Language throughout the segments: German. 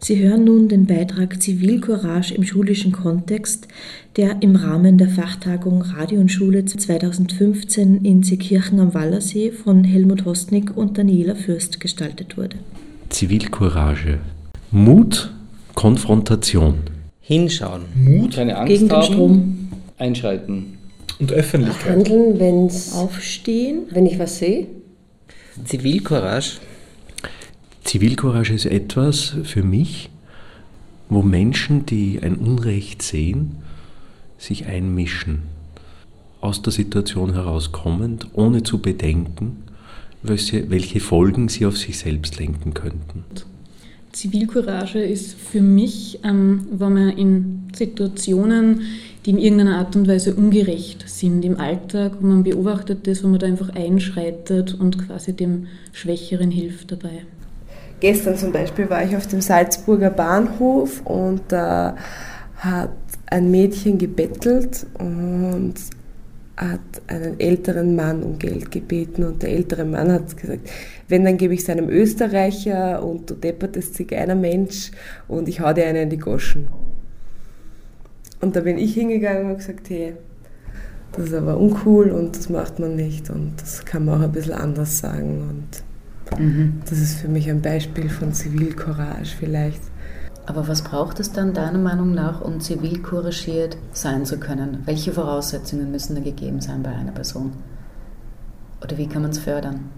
Sie hören nun den Beitrag Zivilcourage im schulischen Kontext, der im Rahmen der Fachtagung Radio und Schule 2015 in Seekirchen am Wallersee von Helmut Hostnick und Daniela Fürst gestaltet wurde. Zivilcourage. Mut, Konfrontation. Hinschauen. Mut. Keine Angst Gegen den haben. Strom. Einschreiten. Und Öffentlichkeit. Handeln, wenn's, Aufstehen. wenn ich was sehe. Zivilcourage. Zivilcourage ist etwas für mich, wo Menschen, die ein Unrecht sehen, sich einmischen, aus der Situation herauskommend, ohne zu bedenken, welche, Folgen sie auf sich selbst lenken könnten. Zivilcourage ist für mich, ähm, wenn man in Situationen, die in irgendeiner Art und Weise ungerecht sind, im Alltag, wo man beobachtet das, wo man da einfach einschreitet und quasi dem Schwächeren hilft dabei. Gestern zum Beispiel war ich auf dem Salzburger Bahnhof und da hat ein Mädchen gebettelt und hat einen älteren Mann um Geld gebeten und der ältere Mann hat gesagt, wenn, dann gebe ich es einem Österreicher und du deppertes Zigeunermensch und ich hau dir einen in die Goschen. Und da bin ich hingegangen und gesagt, hey, das ist aber uncool und das macht man nicht und das kann man auch ein bisschen anders sagen und das ist für mich ein Beispiel von Zivilcourage vielleicht. Aber was braucht es dann deiner Meinung nach, um zivilcouragiert sein zu können? Welche Voraussetzungen müssen da gegeben sein bei einer Person? Oder wie kann man es fördern?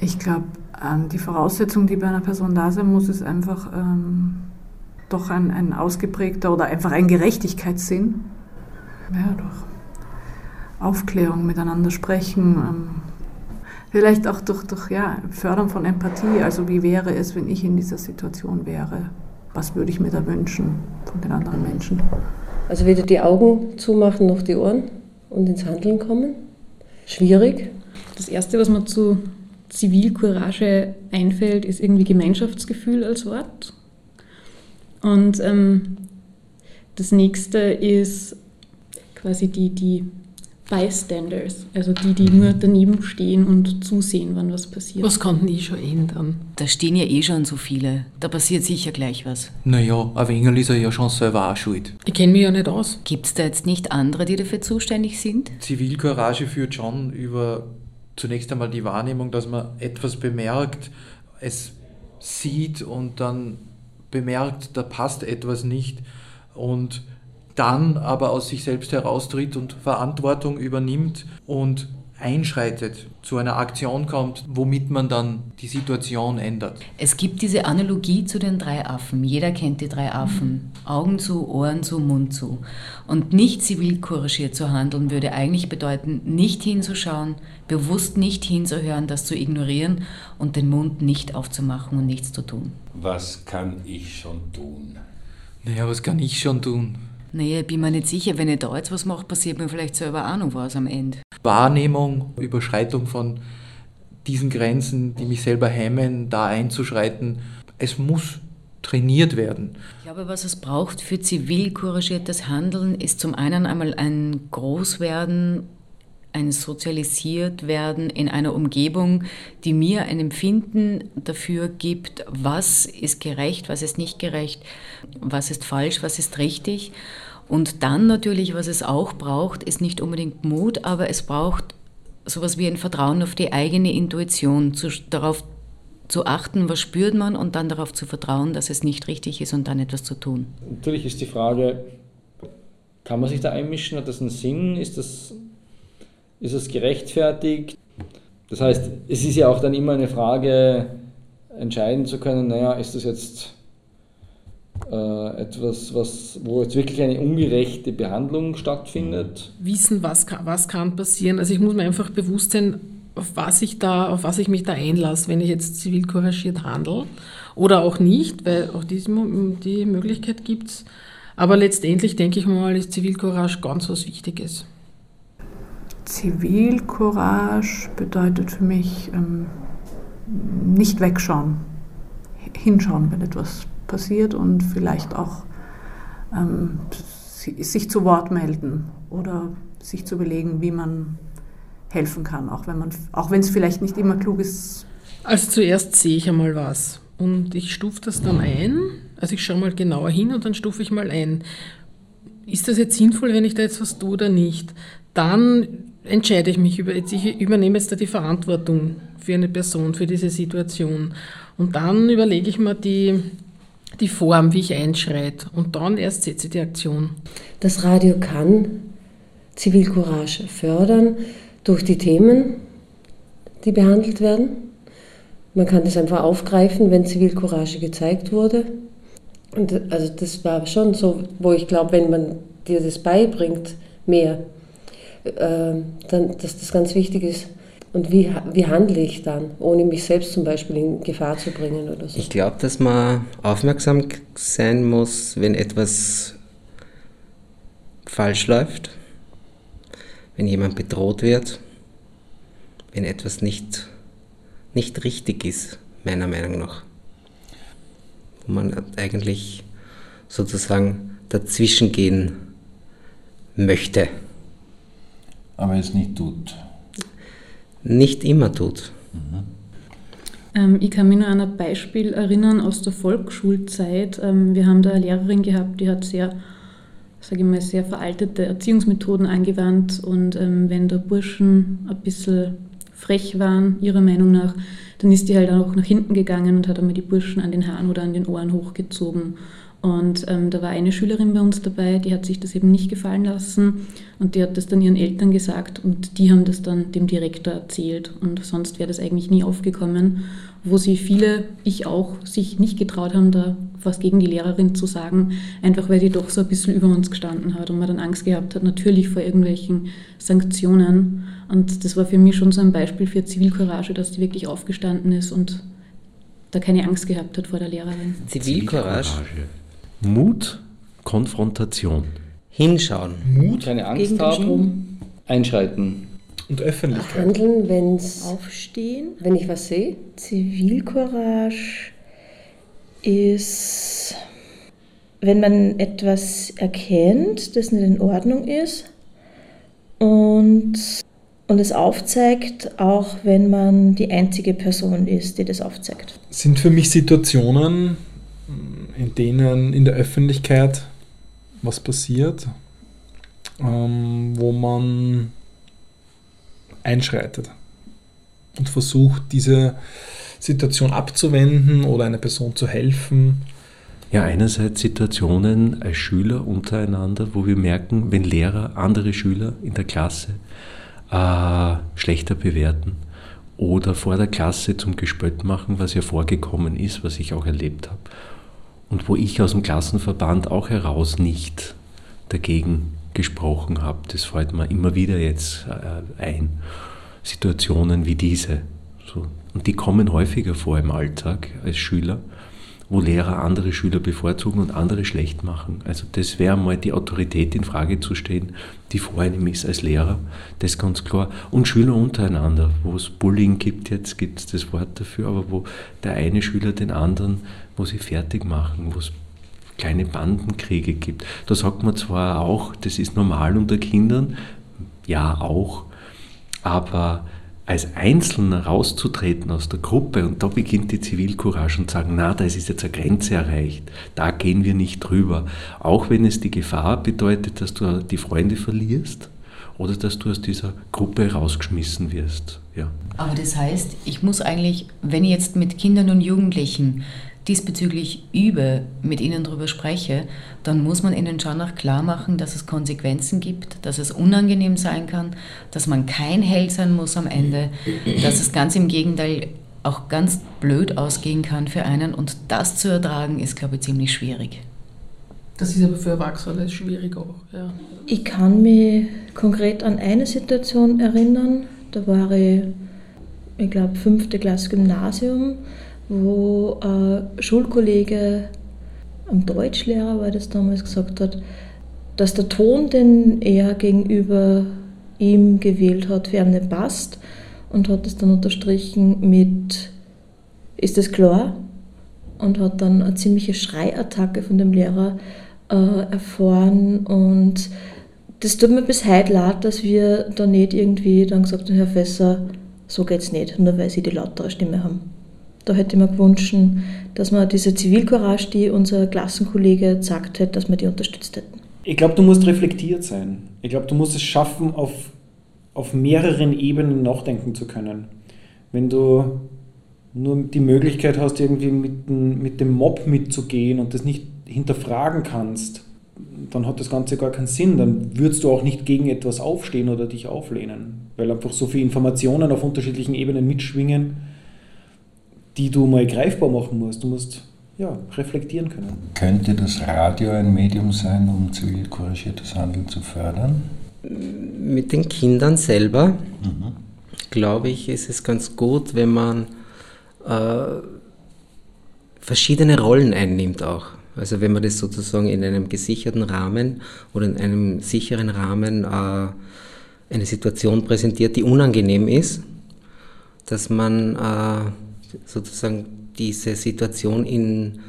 Ich glaube, ähm, die Voraussetzung, die bei einer Person da sein muss, ist einfach ähm, doch ein, ein ausgeprägter oder einfach ein Gerechtigkeitssinn. Ja, durch Aufklärung, miteinander sprechen, ähm, vielleicht auch durch, durch ja, Fördern von Empathie. Also wie wäre es, wenn ich in dieser Situation wäre? Was würde ich mir da wünschen von den anderen Menschen? Also wieder die Augen zumachen, noch die Ohren und ins Handeln kommen. Schwierig. Das Erste, was mir zu Zivilcourage einfällt, ist irgendwie Gemeinschaftsgefühl als Wort. Und ähm, das nächste ist quasi die, die Bystanders, also die, die nur daneben stehen und zusehen, wann was passiert. Was kann denn ich schon ändern? Da stehen ja eh schon so viele. Da passiert sicher gleich was. Naja, ein wenig ist er ja schon selber auch schuld. Ich kenne mich ja nicht aus. Gibt es da jetzt nicht andere, die dafür zuständig sind? Zivilcourage führt schon über zunächst einmal die Wahrnehmung, dass man etwas bemerkt, es sieht und dann bemerkt, da passt etwas nicht und dann aber aus sich selbst heraustritt und Verantwortung übernimmt und einschreitet, zu einer Aktion kommt, womit man dann die Situation ändert. Es gibt diese Analogie zu den drei Affen. Jeder kennt die drei Affen. Augen zu, Ohren zu, Mund zu. Und nicht zivilcouragiert zu handeln würde eigentlich bedeuten, nicht hinzuschauen, bewusst nicht hinzuhören, das zu ignorieren und den Mund nicht aufzumachen und nichts zu tun. Was kann ich schon tun? Naja, was kann ich schon tun? Naja, ich bin mir nicht sicher, wenn ich da jetzt was mache, passiert mir vielleicht selber auch noch was am Ende. Wahrnehmung, Überschreitung von diesen Grenzen, die mich selber hemmen, da einzuschreiten. Es muss trainiert werden. Ich glaube, was es braucht für zivilcouragiertes Handeln, ist zum einen einmal ein Großwerden, ein Sozialisiertwerden in einer Umgebung, die mir ein Empfinden dafür gibt, was ist gerecht, was ist nicht gerecht, was ist falsch, was ist richtig. Und dann natürlich, was es auch braucht, ist nicht unbedingt Mut, aber es braucht sowas wie ein Vertrauen auf die eigene Intuition, zu, darauf zu achten, was spürt man und dann darauf zu vertrauen, dass es nicht richtig ist und dann etwas zu tun. Natürlich ist die Frage, kann man sich da einmischen? Hat das einen Sinn? Ist das, ist das gerechtfertigt? Das heißt, es ist ja auch dann immer eine Frage, entscheiden zu können, naja, ist das jetzt äh, etwas, was, wo jetzt wirklich eine ungerechte Behandlung stattfindet? Wissen, was kann, was kann passieren. Also ich muss mir einfach bewusst sein, auf was ich da, auf was ich mich da einlasse, wenn ich jetzt zivilcouragiert handle oder auch nicht, weil auch diese, die Möglichkeit gibt es. Aber letztendlich denke ich mal, ist Zivilcourage ganz was Wichtiges. Zivilcourage bedeutet für mich ähm, nicht wegschauen, hinschauen, wenn etwas passiert und vielleicht auch ähm, sich zu Wort melden oder sich zu überlegen, wie man helfen kann, auch wenn man, auch wenn es vielleicht nicht immer klug ist. Also zuerst sehe ich einmal was. und ich stufe das dann ein. Also ich schaue mal genauer hin und dann stufe ich mal ein. Ist das jetzt sinnvoll, wenn ich da jetzt was tue oder nicht? Dann entscheide ich mich, über, ich übernehme jetzt da die Verantwortung für eine Person, für diese Situation. Und dann überlege ich mir die, die Form, wie ich einschreite. Und dann erst setze ich die Aktion. Das Radio kann Zivilcourage fördern durch die Themen, die behandelt werden. Man kann das einfach aufgreifen, wenn Zivilcourage gezeigt wurde. Und also das war schon so, wo ich glaube, wenn man dir das beibringt, mehr, dann, dass das ganz wichtig ist. Und wie, wie handle ich dann, ohne mich selbst zum Beispiel in Gefahr zu bringen oder so? Ich glaube, dass man aufmerksam sein muss, wenn etwas falsch läuft, wenn jemand bedroht wird, wenn etwas nicht, nicht richtig ist, meiner Meinung nach. Wo man eigentlich sozusagen dazwischen gehen möchte. Aber es nicht tut. Nicht immer tut. Ähm, ich kann mich nur an ein Beispiel erinnern aus der Volksschulzeit. Ähm, wir haben da eine Lehrerin gehabt, die hat sehr, sage ich mal, sehr veraltete Erziehungsmethoden angewandt und ähm, wenn da Burschen ein bisschen frech waren, ihrer Meinung nach, dann ist die halt auch nach hinten gegangen und hat einmal die Burschen an den Haaren oder an den Ohren hochgezogen. Und ähm, da war eine Schülerin bei uns dabei, die hat sich das eben nicht gefallen lassen und die hat das dann ihren Eltern gesagt und die haben das dann dem Direktor erzählt und sonst wäre das eigentlich nie aufgekommen, wo sie viele, ich auch, sich nicht getraut haben, da was gegen die Lehrerin zu sagen, einfach weil die doch so ein bisschen über uns gestanden hat und man dann Angst gehabt hat, natürlich vor irgendwelchen Sanktionen. Und das war für mich schon so ein Beispiel für Zivilcourage, dass die wirklich aufgestanden ist und da keine Angst gehabt hat vor der Lehrerin. Zivilcourage. Mut, Konfrontation. Hinschauen. Mut, keine Angst haben, Strom. einschreiten. Und Öffentlichkeit. Handeln, wenn's, Aufstehen. wenn ich was sehe. Zivilcourage ist, wenn man etwas erkennt, das nicht in Ordnung ist und, und es aufzeigt, auch wenn man die einzige Person ist, die das aufzeigt. Sind für mich Situationen, in denen in der Öffentlichkeit was passiert, ähm, wo man einschreitet und versucht, diese Situation abzuwenden oder einer Person zu helfen. Ja, einerseits Situationen als Schüler untereinander, wo wir merken, wenn Lehrer andere Schüler in der Klasse äh, schlechter bewerten oder vor der Klasse zum Gespött machen, was ja vorgekommen ist, was ich auch erlebt habe. Und wo ich aus dem Klassenverband auch heraus nicht dagegen gesprochen habe, das fällt mir immer wieder jetzt äh, ein. Situationen wie diese. Und die kommen häufiger vor im Alltag als Schüler, wo Lehrer andere Schüler bevorzugen und andere schlecht machen. Also das wäre mal die Autorität in Frage zu stellen, die vor einem ist als Lehrer. Das ganz klar. Und Schüler untereinander, wo es Bullying gibt, jetzt gibt es das Wort dafür, aber wo der eine Schüler den anderen, wo sie fertig machen, wo es kleine Bandenkriege gibt. Da sagt man zwar auch, das ist normal unter Kindern, ja auch, aber als Einzelner rauszutreten aus der Gruppe und da beginnt die Zivilcourage und sagen, na, da ist jetzt eine Grenze erreicht, da gehen wir nicht drüber. Auch wenn es die Gefahr bedeutet, dass du die Freunde verlierst oder dass du aus dieser Gruppe rausgeschmissen wirst. Ja. Aber das heißt, ich muss eigentlich, wenn ich jetzt mit Kindern und Jugendlichen diesbezüglich übe, mit ihnen darüber spreche, dann muss man ihnen schon auch klar machen, dass es Konsequenzen gibt, dass es unangenehm sein kann, dass man kein Held sein muss am Ende, dass es ganz im Gegenteil auch ganz blöd ausgehen kann für einen und das zu ertragen ist, glaube ich, ziemlich schwierig. Das ist aber für Erwachsene schwierig auch. Ja. Ich kann mich konkret an eine Situation erinnern, da war ich, ich glaube, fünfte Klasse Gymnasium wo ein Schulkollege, ein Deutschlehrer war das damals, gesagt hat, dass der Ton, den er gegenüber ihm gewählt hat, für ihn nicht passt und hat es dann unterstrichen mit Ist das klar? Und hat dann eine ziemliche Schreiattacke von dem Lehrer äh, erfahren und das tut mir bis heute leid, dass wir da nicht irgendwie dann gesagt haben, Herr Fässer, so geht's nicht, nur weil Sie die lautere Stimme haben. Da hätte ich mir gewünscht, dass man diese Zivilcourage, die unser Klassenkollege gesagt hat, dass wir die unterstützt hätten. Ich glaube, du musst reflektiert sein. Ich glaube, du musst es schaffen, auf, auf mehreren Ebenen nachdenken zu können. Wenn du nur die Möglichkeit hast, irgendwie mit, mit dem Mob mitzugehen und das nicht hinterfragen kannst, dann hat das Ganze gar keinen Sinn. Dann würdest du auch nicht gegen etwas aufstehen oder dich auflehnen, weil einfach so viele Informationen auf unterschiedlichen Ebenen mitschwingen, die du mal greifbar machen musst. Du musst ja, reflektieren können. Könnte das Radio ein Medium sein, um zivil couragiertes Handeln zu fördern? Mit den Kindern selber, mhm. glaube ich, ist es ganz gut, wenn man äh, verschiedene Rollen einnimmt auch. Also wenn man das sozusagen in einem gesicherten Rahmen oder in einem sicheren Rahmen äh, eine Situation präsentiert, die unangenehm ist, dass man äh, sozusagen diese Situation in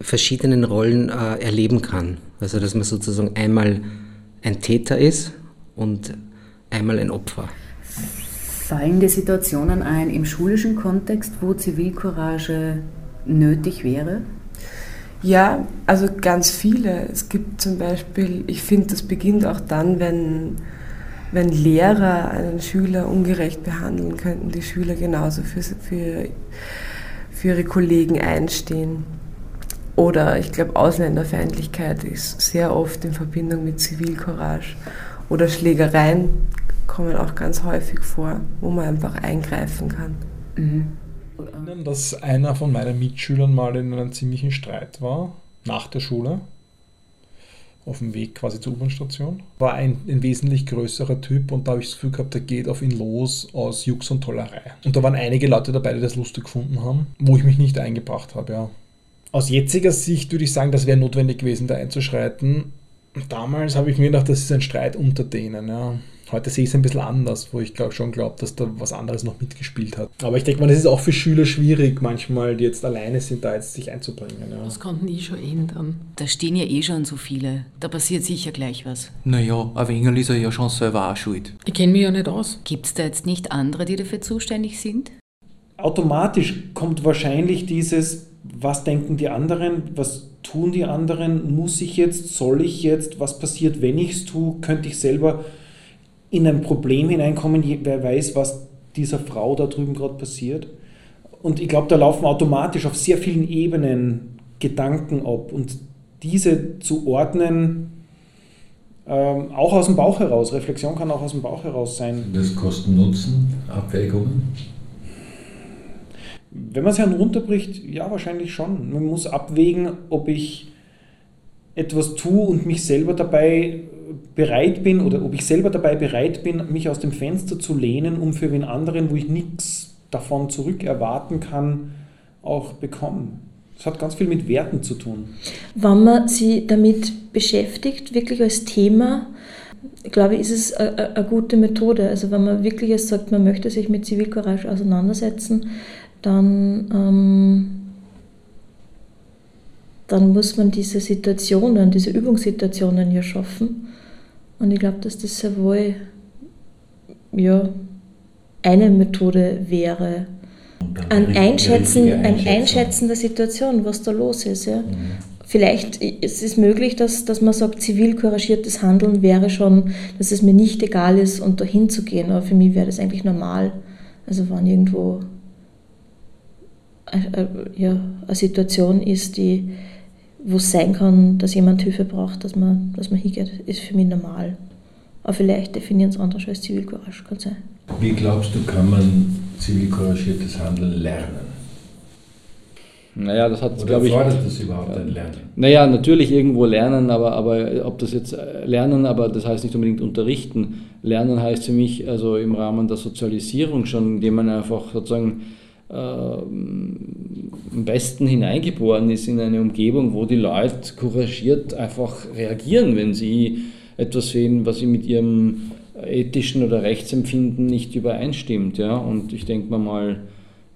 verschiedenen Rollen äh, erleben kann. Also dass man sozusagen einmal ein Täter ist und einmal ein Opfer. Fallen dir Situationen ein im schulischen Kontext, wo Zivilcourage nötig wäre? Ja, also ganz viele. Es gibt zum Beispiel, ich finde, das beginnt auch dann, wenn, wenn Lehrer einen Schüler ungerecht behandeln könnten, die Schüler genauso für, für, für ihre Kollegen einstehen. Oder ich glaube, Ausländerfeindlichkeit ist sehr oft in Verbindung mit Zivilcourage. Oder Schlägereien kommen auch ganz häufig vor, wo man einfach eingreifen kann. Mhm erinnern, dass einer von meinen Mitschülern mal in einem ziemlichen Streit war, nach der Schule, auf dem Weg quasi zur U-Bahn-Station. War ein, ein, wesentlich größerer Typ und da habe ich das Gefühl gehabt, der geht auf ihn los aus Jux und Tollerei. Und da waren einige Leute dabei, die das lustig gefunden haben, wo ich mich nicht eingebracht habe, ja. Aus jetziger Sicht würde ich sagen, das wäre notwendig gewesen, da einzuschreiten. Damals habe ich mir gedacht, das ist ein Streit unter denen, ja. Heute sehe ich es ein bisschen anders, wo ich glaub, schon glaube, dass da was anderes noch mitgespielt hat. Aber ich denke mal, das ist auch für Schüler schwierig, manchmal, die jetzt alleine sind, da jetzt sich einzubringen. Ja. Das konnten die schon ändern. Da stehen ja eh schon so viele. Da passiert sicher gleich was. Naja, ein wenig ist er ja schon selber auch schuld. Ich kenne mich ja nicht aus. Gibt es da jetzt nicht andere, die dafür zuständig sind? Automatisch kommt wahrscheinlich dieses, was denken die anderen, was tun die anderen, muss ich jetzt, soll ich jetzt, was passiert, wenn ich es tue, könnte ich selber in ein Problem hineinkommen, wer weiß, was dieser Frau da drüben gerade passiert. Und ich glaube, da laufen automatisch auf sehr vielen Ebenen Gedanken ab. Und diese zu ordnen, ähm, auch aus dem Bauch heraus, Reflexion kann auch aus dem Bauch heraus sein. Das Kosten-Nutzen, Abwägungen? Wenn man es herunterbricht, ja, wahrscheinlich schon. Man muss abwägen, ob ich etwas tue und mich selber dabei bereit bin oder ob ich selber dabei bereit bin, mich aus dem Fenster zu lehnen, um für wen anderen, wo ich nichts davon zurück erwarten kann, auch bekommen. Das hat ganz viel mit Werten zu tun. Wenn man sich damit beschäftigt, wirklich als Thema, glaube ich, ist es eine, gute Methode. Also wenn man wirklich sagt, man möchte sich mit Zivilcourage auseinandersetzen, dann, ähm, dann muss man diese Situationen, diese Übungssituationen ja schaffen. Und ich glaube, dass das sehr wohl ja, eine Methode wäre. Ein Einschätzen, ein Einschätzen der Situation, was da los ist. Ja. Mhm. Vielleicht ist es möglich, dass, dass man sagt, zivil couragiertes Handeln wäre schon, dass es mir nicht egal ist, und dahin zu gehen. Aber für mich wäre das eigentlich normal. Also wenn irgendwo äh, äh, ja, eine Situation ist, die, wo es sein kann, dass jemand Hilfe braucht, dass man, dass man hingeht, ist für mich normal. Aber vielleicht definieren es anders als Zivilcourage, kann sein. Wie glaubst du, kann man zivilcouragiertes Handeln lernen? Naja, das hat, glaube ich. fordert das überhaupt ein Lernen? Naja, natürlich irgendwo lernen, aber, aber ob das jetzt äh, lernen, aber das heißt nicht unbedingt unterrichten. Lernen heißt für mich also im Rahmen der Sozialisierung schon, indem man einfach sozusagen am besten hineingeboren ist in eine Umgebung, wo die Leute couragiert einfach reagieren, wenn sie etwas sehen, was sie mit ihrem ethischen oder Rechtsempfinden nicht übereinstimmt. Ja? Und ich denke mal, mal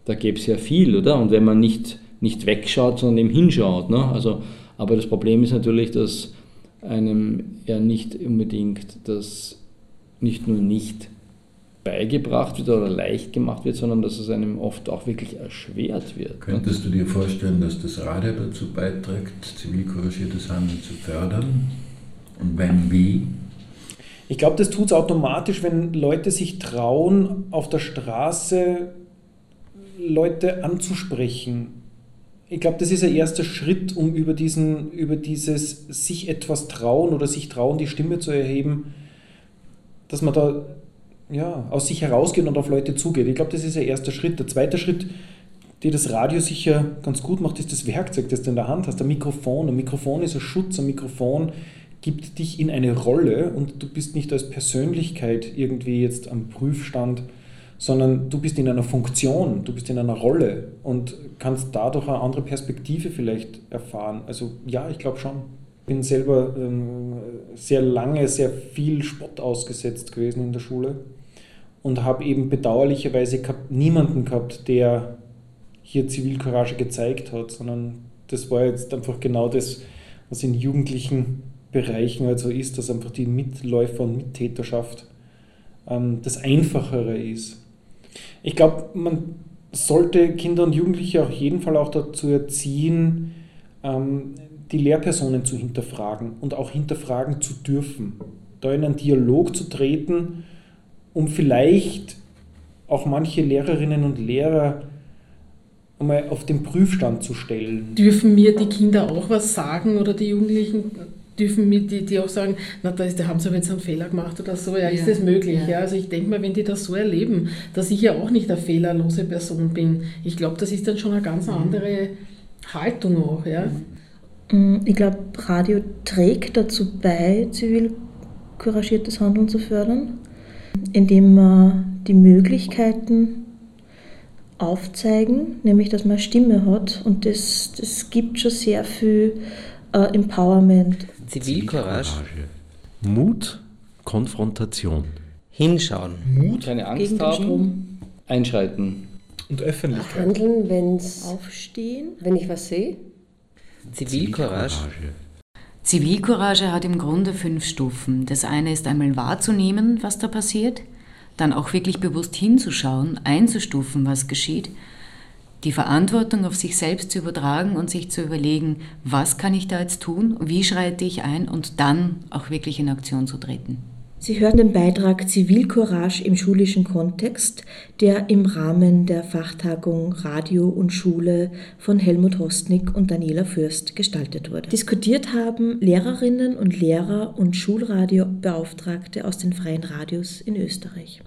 da gäbe es ja viel, oder? Und wenn man nicht, nicht wegschaut, sondern eben hinschaut. Ne? Also, aber das Problem ist natürlich, dass einem ja nicht unbedingt das nicht nur nicht beigebracht wird oder leicht gemacht wird, sondern dass es einem oft auch wirklich erschwert wird. Könntest du dir vorstellen, dass das Radio dazu beiträgt, zivilcouragiertes Handeln zu fördern? Und wenn wie? Ich glaube, das tut es automatisch, wenn Leute sich trauen, auf der Straße Leute anzusprechen. Ich glaube, das ist ein erster Schritt, um über, diesen, über dieses sich etwas trauen oder sich trauen, die Stimme zu erheben, dass man da ja, aus sich herausgeht und auf Leute zugeht. Ich glaube, das ist ein erster Schritt. Der zweite Schritt, der das Radio sicher ganz gut macht, ist das Werkzeug, das du in der Hand hast, ein Mikrofon. Ein Mikrofon ist ein Schutz, ein Mikrofon gibt dich in eine Rolle und du bist nicht als Persönlichkeit irgendwie jetzt am Prüfstand, sondern du bist in einer Funktion, du bist in einer Rolle und kannst dadurch eine andere Perspektive vielleicht erfahren. Also ja, ich glaube schon. Ich bin selber ähm, sehr lange, sehr viel Spott ausgesetzt gewesen in der Schule und habe eben bedauerlicherweise niemanden gehabt, der hier Zivilcourage gezeigt hat, sondern das war jetzt einfach genau das, was in jugendlichen Bereichen halt so ist, dass einfach die Mitläufer und Mittäterschaft ähm, das Einfachere ist. Ich glaube, man sollte Kinder und Jugendliche auf jeden Fall auch dazu erziehen, ähm, die Lehrpersonen zu hinterfragen und auch hinterfragen zu dürfen. Da in einen Dialog zu treten um vielleicht auch manche Lehrerinnen und Lehrer einmal auf den Prüfstand zu stellen. Dürfen mir die Kinder auch was sagen oder die Jugendlichen? Dürfen mir die, die auch sagen, na, da, ist, da haben sie aber jetzt einen Fehler gemacht oder so, ja, ist das möglich? Ja. ja. also ich denke mal, wenn die das so erleben, dass ich ja auch nicht eine fehlerlose Person bin, ich glaube, das ist dann schon eine ganz mhm. andere Haltung auch. Ja. Mhm. Ich glaube, Radio trägt dazu bei, zivil couragiertes Handeln zu fördern indem wir die Möglichkeiten aufzeigen, nämlich dass man Stimme hat und das, das gibt schon sehr viel äh, Empowerment. Zivilcourage. Mut, Konfrontation. Hinschauen. Mut, keine Angst haben, einschreiten. Und Öffentlichkeit. Handeln, wenn es aufstehen, wenn ich was sehe. Zivilcourage. Zivilcourage hat im Grunde fünf Stufen. Das eine ist einmal wahrzunehmen, was da passiert, dann auch wirklich bewusst hinzuschauen, einzustufen, was geschieht, die Verantwortung auf sich selbst zu übertragen und sich zu überlegen, was kann ich da jetzt tun, wie schreite ich ein und dann auch wirklich in Aktion zu treten. Sie hören den Beitrag Zivilcourage im schulischen Kontext, der im Rahmen der Fachtagung Radio und Schule von Helmut Hostnick und Daniela Fürst gestaltet wurde. Diskutiert haben Lehrerinnen und Lehrer und Schulradiobeauftragte aus den freien Radios in Österreich.